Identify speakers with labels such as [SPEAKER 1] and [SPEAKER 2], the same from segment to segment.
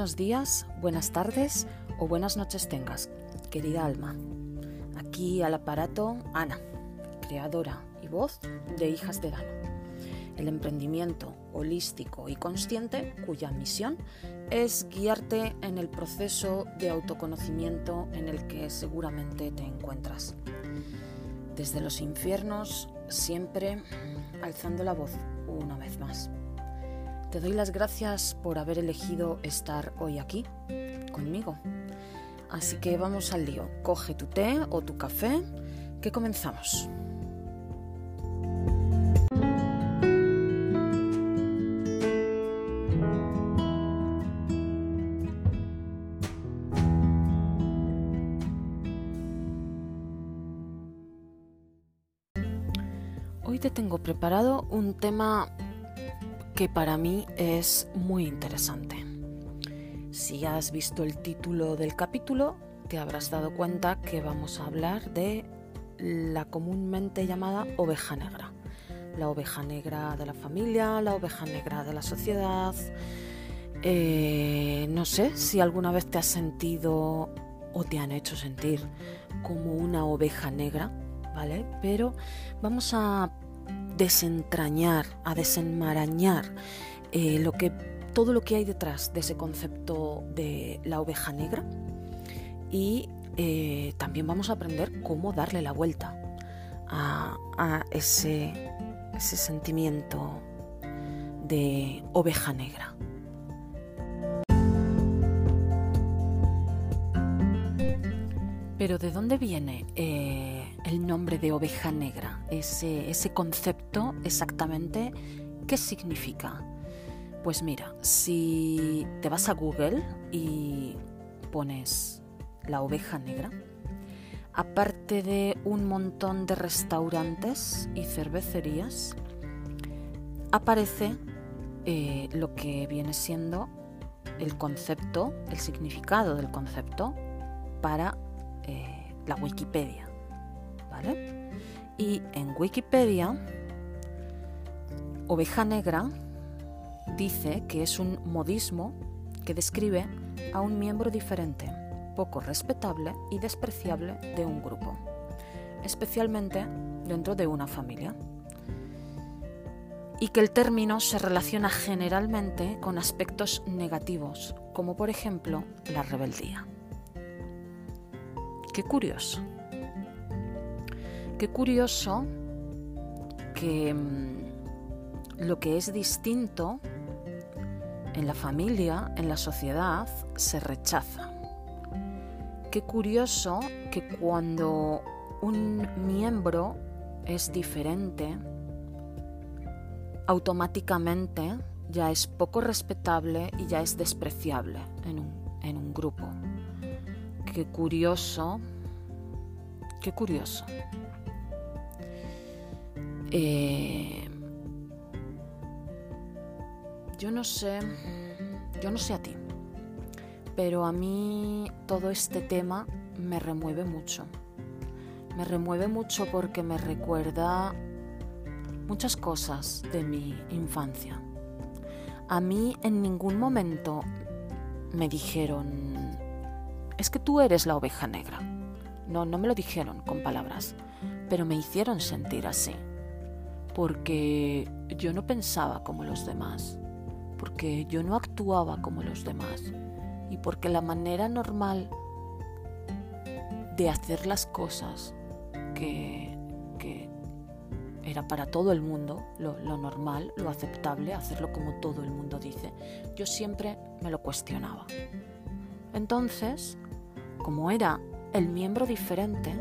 [SPEAKER 1] Buenos días, buenas tardes o buenas noches tengas, querida alma. Aquí al aparato Ana, creadora y voz de Hijas de Dano. El emprendimiento holístico y consciente cuya misión es guiarte en el proceso de autoconocimiento en el que seguramente te encuentras. Desde los infiernos, siempre alzando la voz una vez más. Te doy las gracias por haber elegido estar hoy aquí conmigo. Así que vamos al lío. Coge tu té o tu café, que comenzamos. Hoy te tengo preparado un tema que para mí es muy interesante. Si has visto el título del capítulo, te habrás dado cuenta que vamos a hablar de la comúnmente llamada oveja negra. La oveja negra de la familia, la oveja negra de la sociedad. Eh, no sé si alguna vez te has sentido o te han hecho sentir como una oveja negra, ¿vale? Pero vamos a desentrañar, a desenmarañar eh, lo que, todo lo que hay detrás de ese concepto de la oveja negra y eh, también vamos a aprender cómo darle la vuelta a, ese sentimiento de oveja negra. Pero ¿de dónde viene eh, el nombre de oveja negra? Ese, concepto exactamente, ¿qué significa? Pues mira, si te vas a Google y pones la oveja negra, aparte de un montón de restaurantes y cervecerías, aparece eh, lo que viene siendo el concepto, el significado del concepto para eh, la Wikipedia. Y en Wikipedia, oveja negra dice que es un modismo que describe a un miembro diferente, poco respetable y despreciable de un grupo, especialmente dentro de una familia. Y que el término se relaciona generalmente con aspectos negativos, como por ejemplo la rebeldía. Qué curioso. Qué curioso que mm, lo que es distinto en la familia, en la sociedad, se rechaza. Qué curioso que cuando un miembro es diferente, automáticamente ya es poco respetable y ya es despreciable en un, en un grupo. Qué curioso, qué curioso. Eh, yo no sé, yo no sé a ti, pero a mí todo este tema me remueve mucho. Me remueve mucho porque me recuerda muchas cosas de mi infancia. A mí en ningún momento me dijeron, es que tú eres la oveja negra. No, no me lo dijeron con palabras, pero me hicieron sentir así. Porque yo no pensaba como los demás, porque yo no actuaba como los demás y porque la manera normal de hacer las cosas que, era para todo el mundo, lo, normal, lo aceptable, hacerlo como todo el mundo dice, yo siempre me lo cuestionaba. Entonces, como era el miembro diferente,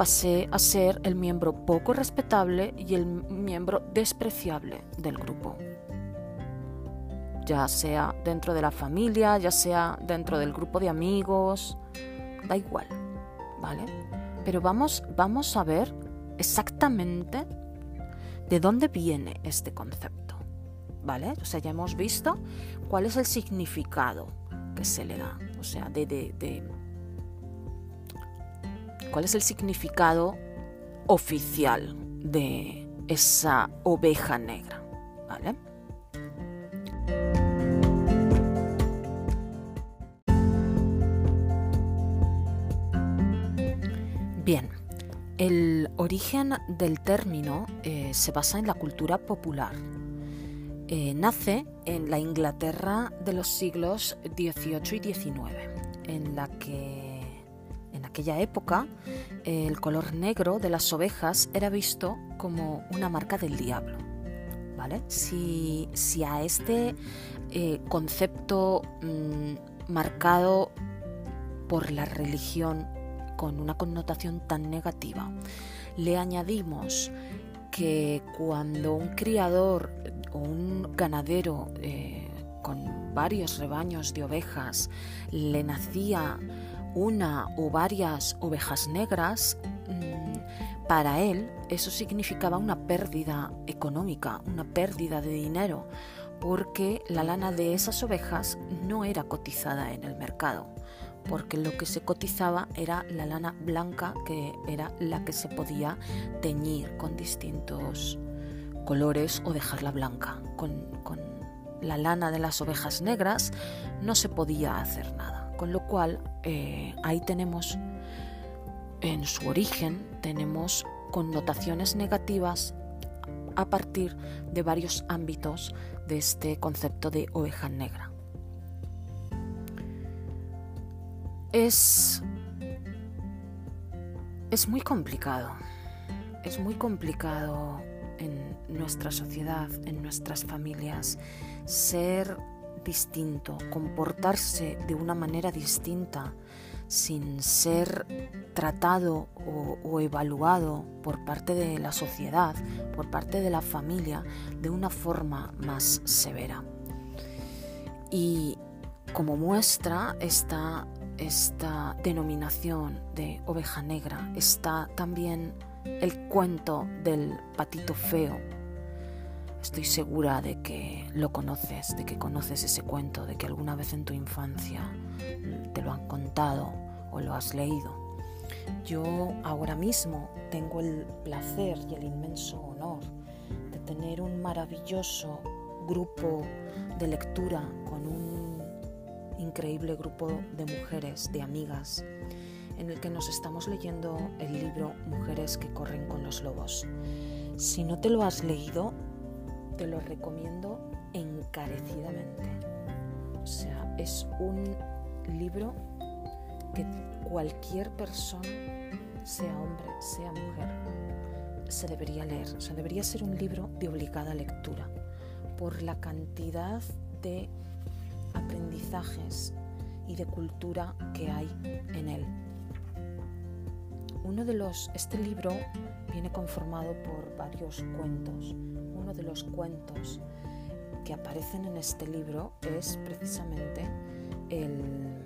[SPEAKER 1] pasé a ser el miembro poco respetable y el miembro despreciable del grupo. Ya sea dentro de la familia, ya sea dentro del grupo de amigos, da igual, ¿vale? Pero vamos, vamos a ver exactamente de dónde viene este concepto, ¿vale? O sea, ya hemos visto cuál es el significado que se le da, o sea, de, de, de cuál es el significado oficial de esa oveja negra, ¿vale? Bien, el origen del término eh, se basa en la cultura popular. Eh, nace en la Inglaterra de los siglos XVIII y XIX, en la que aquella época el color negro de las ovejas era visto como una marca del diablo. ¿vale? Si, a este eh, concepto mm, marcado por la religión con una connotación tan negativa le añadimos que cuando un criador o un ganadero eh, con varios rebaños de ovejas le nacía una o varias ovejas negras, mm, para él eso significaba una pérdida económica, una pérdida de dinero, porque la lana de esas ovejas no era cotizada en el mercado, porque lo que se cotizaba era la lana blanca, que era la que se podía teñir con distintos colores o dejarla blanca. Con, la lana de las ovejas negras no se podía hacer nada. Con lo cual eh, ahí tenemos, en su origen, tenemos connotaciones negativas a partir de varios ámbitos de este concepto de oveja negra. Es, es muy complicado, es muy complicado en nuestra sociedad, en nuestras familias, ser distinto, comportarse de una manera distinta, sin ser tratado o, evaluado por parte de la sociedad, por parte de la familia, de una forma más severa. Y como muestra esta, esta denominación de oveja negra está también el cuento del patito feo. Estoy segura de que lo conoces, de que conoces ese cuento, de que alguna vez en tu infancia te lo han contado o lo has leído. Yo ahora mismo tengo el placer y el inmenso honor de tener un maravilloso grupo de lectura con un increíble grupo de mujeres, de amigas, en el que nos estamos leyendo el libro Mujeres que corren con los lobos. Si no te lo has leído, te lo recomiendo encarecidamente. O sea, es un libro que cualquier persona, sea hombre, sea mujer, se debería leer. O sea, debería ser un libro de obligada lectura por la cantidad de aprendizajes y de cultura que hay en él. Uno de los, este libro viene conformado por varios cuentos. De los cuentos que aparecen en este libro es precisamente el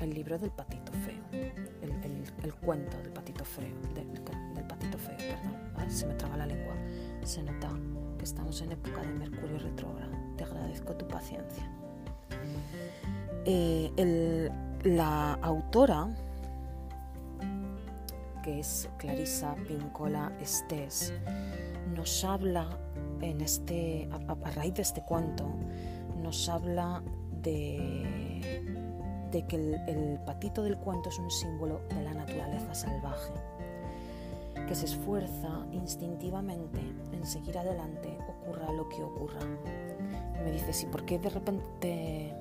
[SPEAKER 1] el libro del patito feo, el, cuento del patito feo, del, patito feo, perdón, se me traba la lengua, se nota que estamos en época de Mercurio retrógrado, te agradezco tu paciencia. Eh, la autora, que es Clarisa Pincola Estés, nos habla en este, a raíz de este cuento, nos habla de de que el, patito del cuento es un símbolo de la naturaleza salvaje, que se esfuerza instintivamente en seguir adelante, ocurra lo que ocurra. me dices, ¿y por qué de repente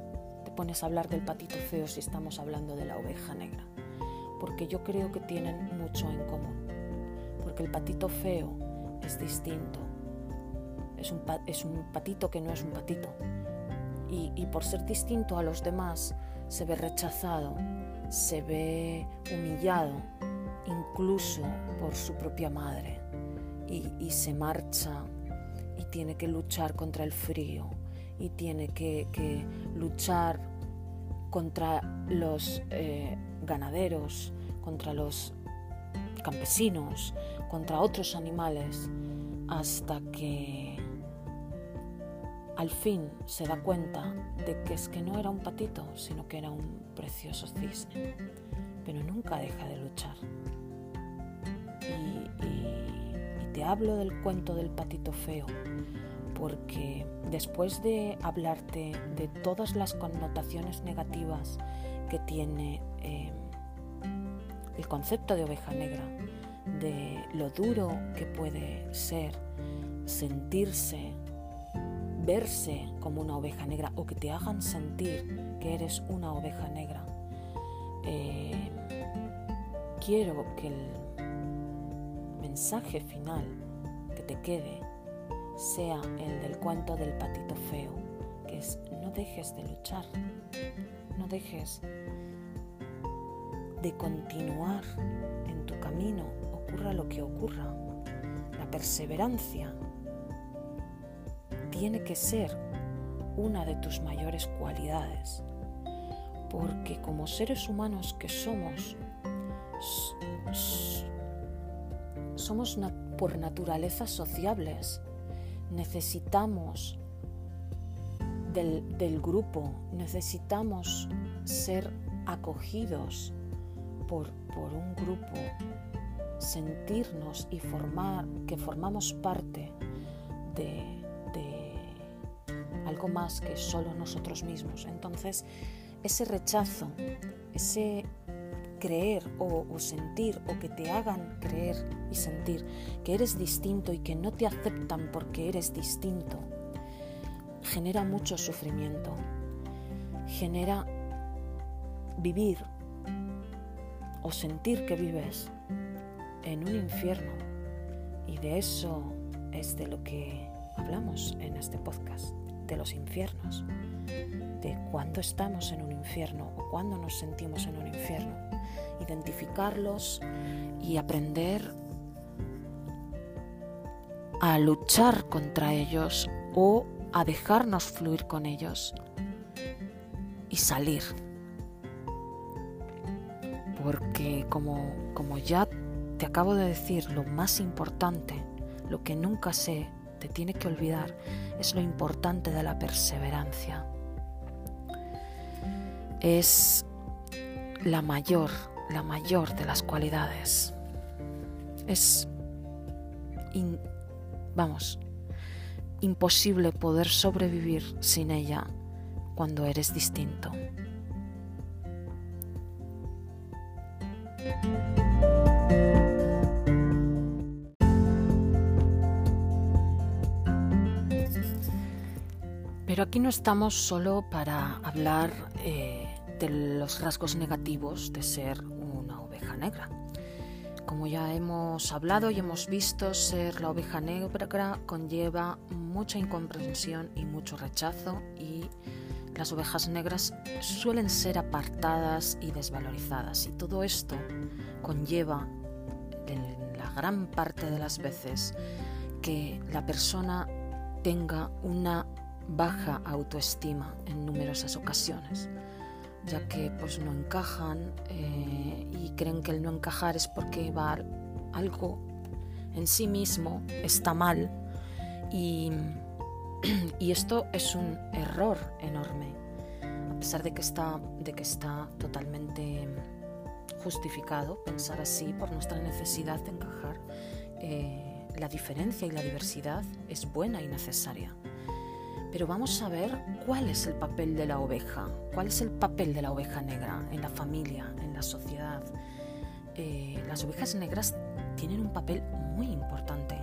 [SPEAKER 1] te pones a hablar del patito feo si estamos hablando de la oveja negra? Porque yo creo que tienen mucho en común. Porque el patito feo es distinto. Es un, es un patito que no es un patito. Y, y por ser distinto a los demás, se ve rechazado, se ve humillado, incluso por su propia madre, y, se marcha y tiene que luchar contra el frío y tiene que, luchar contra los eh, ganaderos, contra los campesinos, contra otros animales, hasta que al fin se da cuenta de que es que no era un patito, sino que era un precioso cisne, pero nunca deja de luchar. Y, te hablo del cuento del patito feo, porque después de hablarte de todas las connotaciones negativas que tiene eh, el concepto de oveja negra, de lo duro que puede ser sentirse, verse como una oveja negra o que te hagan sentir que eres una oveja negra. Eh, quiero que el mensaje final que te quede sea el del cuento del patito feo, que es no dejes de luchar, no dejes de continuar en tu camino, ocurra lo que ocurra. La perseverancia tiene que ser una de tus mayores cualidades, porque como seres humanos que somos, somos por naturaleza sociables necesitamos del, grupo, necesitamos ser acogidos por, un grupo, sentirnos y formar que formamos parte de, más que solo nosotros mismos. Entonces, ese rechazo, ese creer o, sentir o que te hagan creer y sentir que eres distinto y que no te aceptan porque eres distinto, genera mucho sufrimiento, genera vivir o sentir que vives en un infierno. Y de eso es de lo que hablamos en este podcast, de los infiernos, de cuándo estamos en un infierno o cuándo nos sentimos en un infierno identificarlos y aprender a luchar contra ellos o a dejarnos fluir con ellos y salir. Porque como, como ya te acabo de decir, lo más importante, lo que nunca se te tiene que olvidar, es lo importante de la perseverancia. Es la mayor la mayor de las cualidades. Es, vamos, imposible poder sobrevivir sin ella cuando eres distinto. Pero aquí no estamos solo para hablar eh, de los rasgos negativos de ser negra. Como ya hemos hablado y hemos visto, ser la oveja negra conlleva mucha incomprensión y mucho rechazo y las ovejas negras suelen ser apartadas y desvalorizadas y todo esto conlleva en la gran parte de las veces que la persona tenga una baja autoestima en numerosas ocasiones ya que pues no encajan eh, y creen que el no encajar es porque va algo en sí mismo está mal. Y, y esto es un error enorme a pesar de que está de que está totalmente justificado pensar así por nuestra necesidad de encajar eh, la diferencia y la diversidad es buena y necesaria pero vamos a ver cuál es el papel de la oveja, cuál es el papel de la oveja negra en la familia, en la sociedad. Eh, las ovejas negras tienen un papel muy importante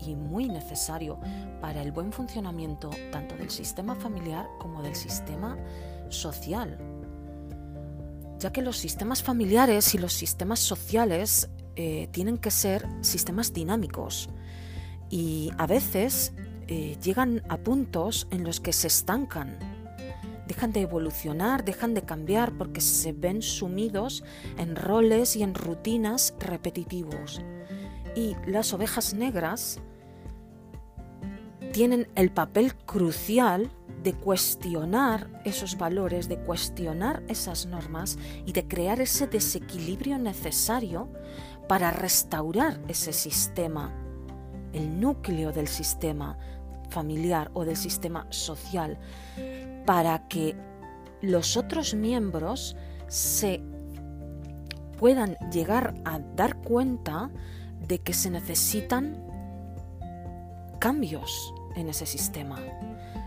[SPEAKER 1] y muy necesario para el buen funcionamiento tanto del sistema familiar como del sistema social, ya que los sistemas familiares y los sistemas sociales eh, tienen que ser sistemas dinámicos y a veces eh, llegan a puntos en los que se estancan, dejan de evolucionar, dejan de cambiar porque se ven sumidos en roles y en rutinas repetitivos. Y las ovejas negras tienen el papel crucial de cuestionar esos valores, de cuestionar esas normas y de crear ese desequilibrio necesario para restaurar ese sistema, el núcleo del sistema, familiar o del sistema social para que los otros miembros se puedan llegar a dar cuenta de que se necesitan cambios en ese sistema.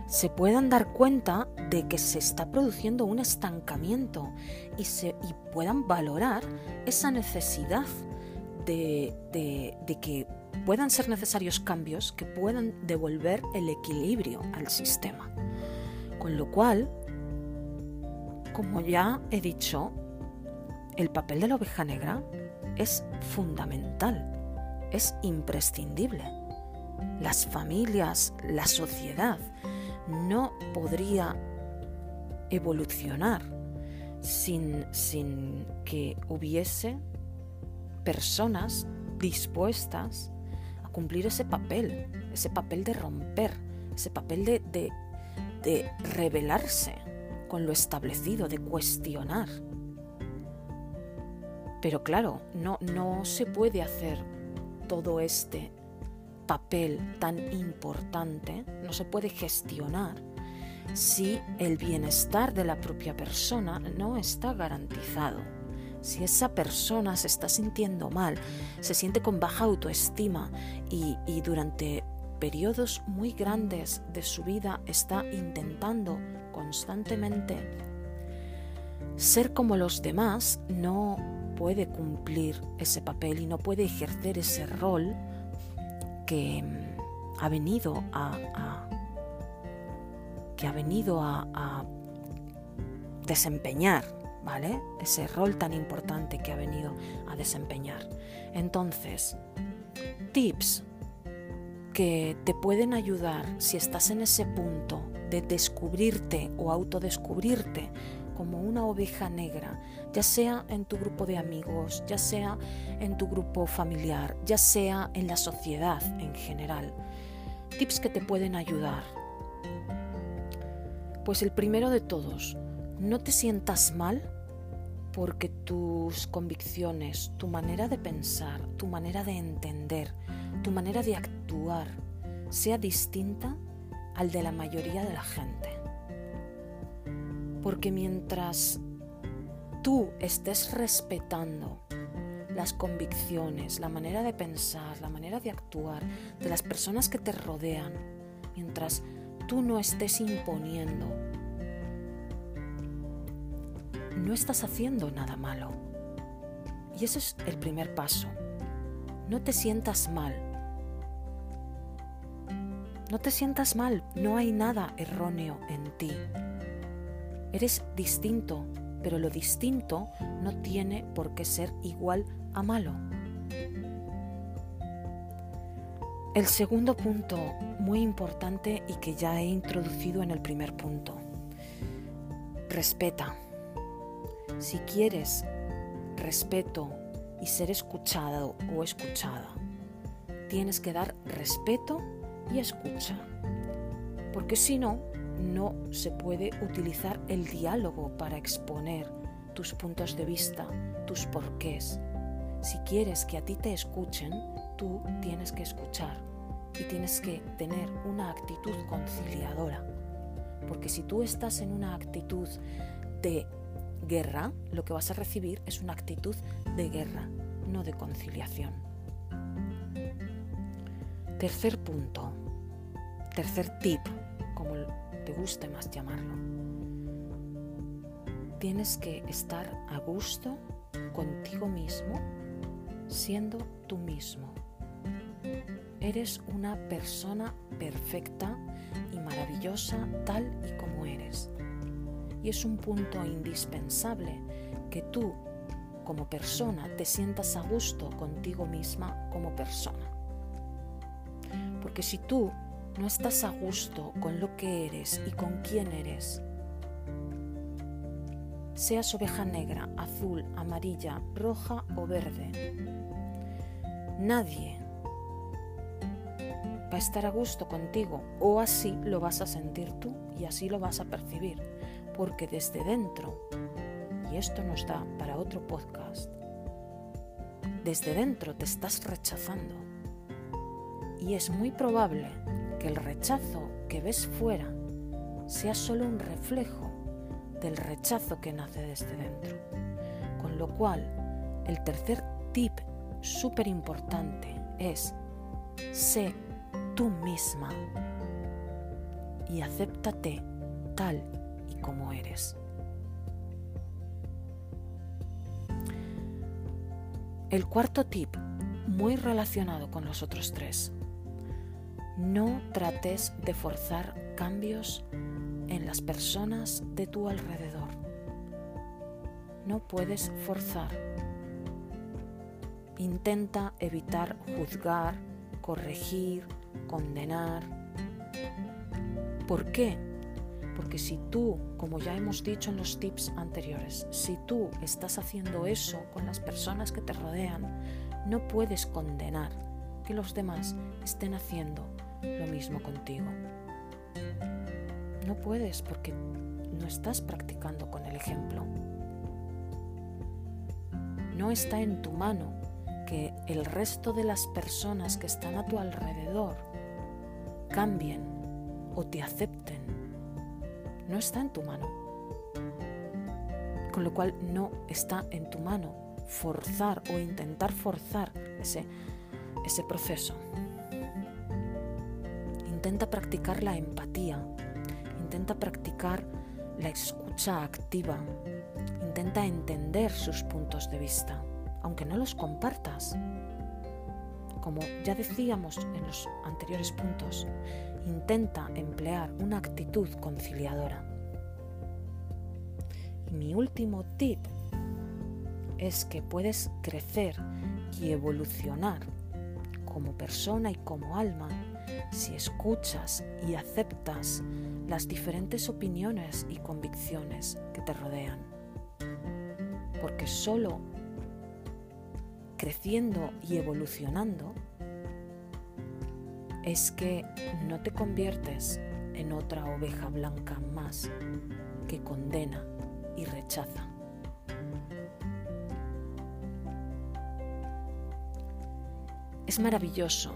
[SPEAKER 1] se puedan dar cuenta de que se está produciendo un estancamiento y, se, y puedan valorar esa necesidad de, de que puedan ser necesarios cambios que puedan devolver el equilibrio al sistema. Con lo cual, como ya he dicho, el papel de la oveja negra es fundamental, es imprescindible. Las familias, la sociedad, no podría evolucionar sin, sin que hubiese personas dispuestas cumplir ese papel, ese papel de romper, ese papel de, de, rebelarse con lo establecido, de cuestionar. Pero claro, no, no se puede hacer todo este papel tan importante, no se puede gestionar si el bienestar de la propia persona no está garantizado. Si esa persona se está sintiendo mal, se siente con baja autoestima y, durante periodos muy grandes de su vida está intentando constantemente ser como los demás, no puede cumplir ese papel y no puede ejercer ese rol que mm, ha venido a, que ha venido a, desempeñar, ¿vale? Ese rol tan importante que ha venido a desempeñar. Entonces, tips que te pueden ayudar si estás en ese punto de descubrirte o autodescubrirte como una oveja negra, ya sea en tu grupo de amigos, ya sea en tu grupo familiar, ya sea en la sociedad en general. Tips que te pueden ayudar. Pues el primero de todos, no te sientas mal porque tus convicciones, tu manera de pensar, tu manera de entender, tu manera de actuar sea distinta al de la mayoría de la gente. Porque mientras tú estés respetando las convicciones, la manera de pensar, la manera de actuar de las personas que te rodean, mientras tú no estés imponiendo, no estás haciendo nada malo. Y ese es el primer paso. No te sientas mal. No te sientas mal, no hay nada erróneo en ti. Eres distinto, pero lo distinto no tiene por qué ser igual a malo. El segundo punto, muy importante y que ya he introducido en el primer punto. Respeta. Si quieres respeto y ser escuchado o escuchada, tienes que dar respeto y escucha. Porque si no, no se puede utilizar el diálogo para exponer tus puntos de vista, tus porqués. Si quieres que a ti te escuchen, tú tienes que escuchar y tienes que tener una actitud conciliadora. Porque si tú estás en una actitud de guerra, lo que vas a recibir es una actitud de guerra, no de conciliación. Tercer punto, tercer tip, como te guste más llamarlo. Tienes que estar a gusto contigo mismo siendo tú mismo. Eres una persona perfecta y maravillosa tal y como. Y es un punto indispensable que tú como persona te sientas a gusto contigo misma como persona. Porque si tú no estás a gusto con lo que eres y con quién eres, seas oveja negra, azul, amarilla, roja o verde, nadie va a estar a gusto contigo o así lo vas a sentir tú y así lo vas a percibir, porque desde dentro, y esto nos da para otro podcast, desde dentro te estás rechazando y es muy probable que el rechazo que ves fuera sea solo un reflejo del rechazo que nace desde dentro. Con lo cual, el tercer tip súper importante es sé tú misma y acéptate tal y como eres. El cuarto tip, muy relacionado con los otros tres. No trates de forzar cambios en las personas de tu alrededor. No puedes forzar. Intenta evitar juzgar, corregir, condenar. ¿Por qué? Porque si tú, como ya hemos dicho en los tips anteriores, si tú estás haciendo eso con las personas que te rodean, no puedes condenar que los demás estén haciendo lo mismo contigo. No puedes porque no estás practicando con el ejemplo. No está en tu mano que el resto de las personas que están a tu alrededor cambien o te acepten. No está en tu mano. Con lo cual no está en tu mano forzar o intentar forzar ese, ese proceso. Intenta practicar la empatía, intenta practicar la escucha activa, intenta entender sus puntos de vista, aunque no los compartas. Como ya decíamos en los anteriores puntos, intenta emplear una actitud conciliadora. Y mi último tip es que puedes crecer y evolucionar como persona y como alma si escuchas y aceptas las diferentes opiniones y convicciones que te rodean. Porque solo creciendo y evolucionando es que no te conviertes en otra oveja blanca más que condena y rechaza. Es maravilloso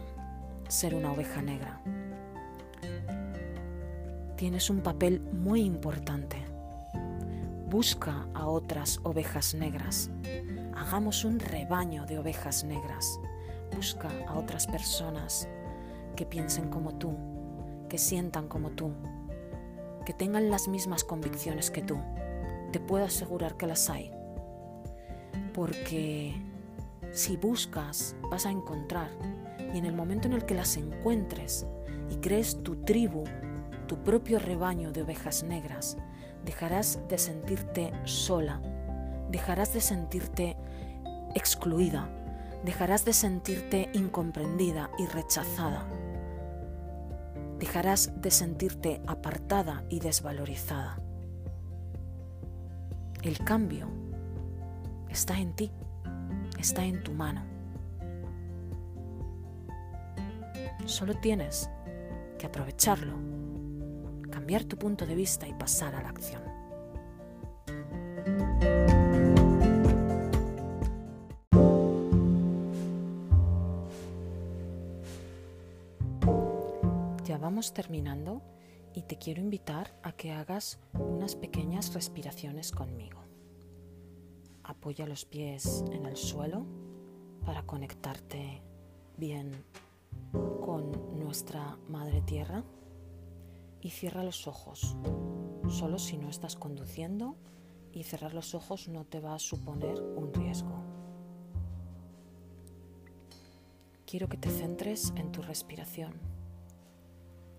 [SPEAKER 1] ser una oveja negra. Tienes un papel muy importante. Busca a otras ovejas negras. Hagamos un rebaño de ovejas negras. Busca a otras personas que piensen como tú, que sientan como tú, que tengan las mismas convicciones que tú. Te puedo asegurar que las hay. Porque si buscas, vas a encontrar y en el momento en el que las encuentres y crees tu tribu, tu propio rebaño de ovejas negras, dejarás de sentirte sola, dejarás de sentirte excluida, dejarás de sentirte incomprendida y rechazada, dejarás de sentirte apartada y desvalorizada. El cambio está en ti, está en tu mano. Solo tienes que aprovecharlo, cambiar tu punto de vista y pasar a la acción. Terminando y te quiero invitar a que hagas unas pequeñas respiraciones conmigo. Apoya los pies en el suelo para conectarte bien con nuestra Madre Tierra y cierra los ojos. Solo si no estás conduciendo y cerrar los ojos no te va a suponer un riesgo. Quiero que te centres en tu respiración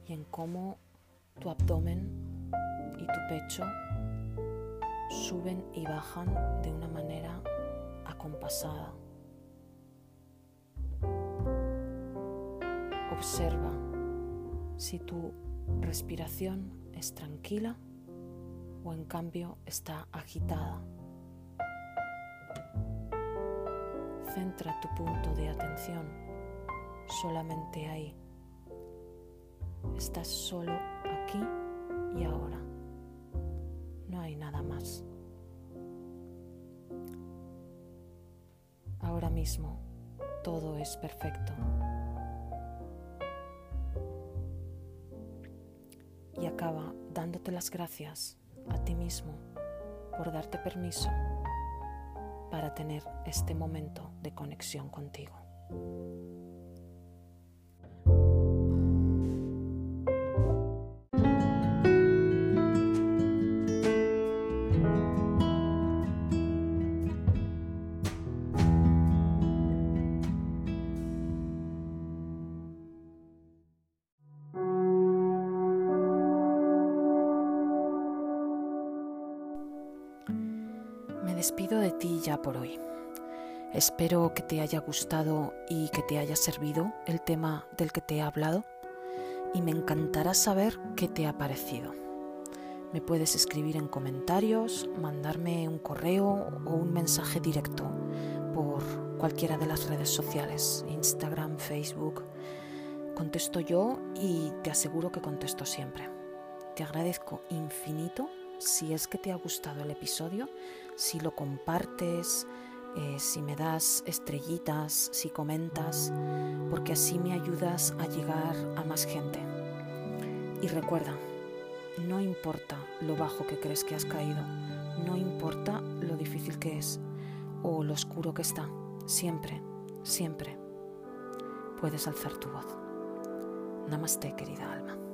[SPEAKER 1] y en cómo tu abdomen y tu pecho suben y bajan de una manera acompasada. Observa si tu respiración es tranquila o en cambio está agitada. Centra tu punto de atención solamente ahí. Estás solo aquí y ahora. No hay nada más. Ahora mismo todo es perfecto. y acaba dándote las gracias a ti mismo por darte permiso para tener este momento de conexión contigo. Por hoy. Espero que te haya gustado y que te haya servido el tema del que te he hablado y me encantará saber qué te ha parecido. Me puedes escribir en comentarios, mandarme un correo o un mensaje directo por cualquiera de las redes sociales, Instagram, Facebook. Contesto yo y te aseguro que contesto siempre. Te agradezco infinito si es que te ha gustado el episodio, si lo compartes, eh, si me das estrellitas, si comentas, porque así me ayudas a llegar a más gente. Y recuerda, no importa lo bajo que crees que has caído, no importa lo difícil que es o lo oscuro que está, siempre, siempre puedes alzar tu voz. Namaste, querida alma.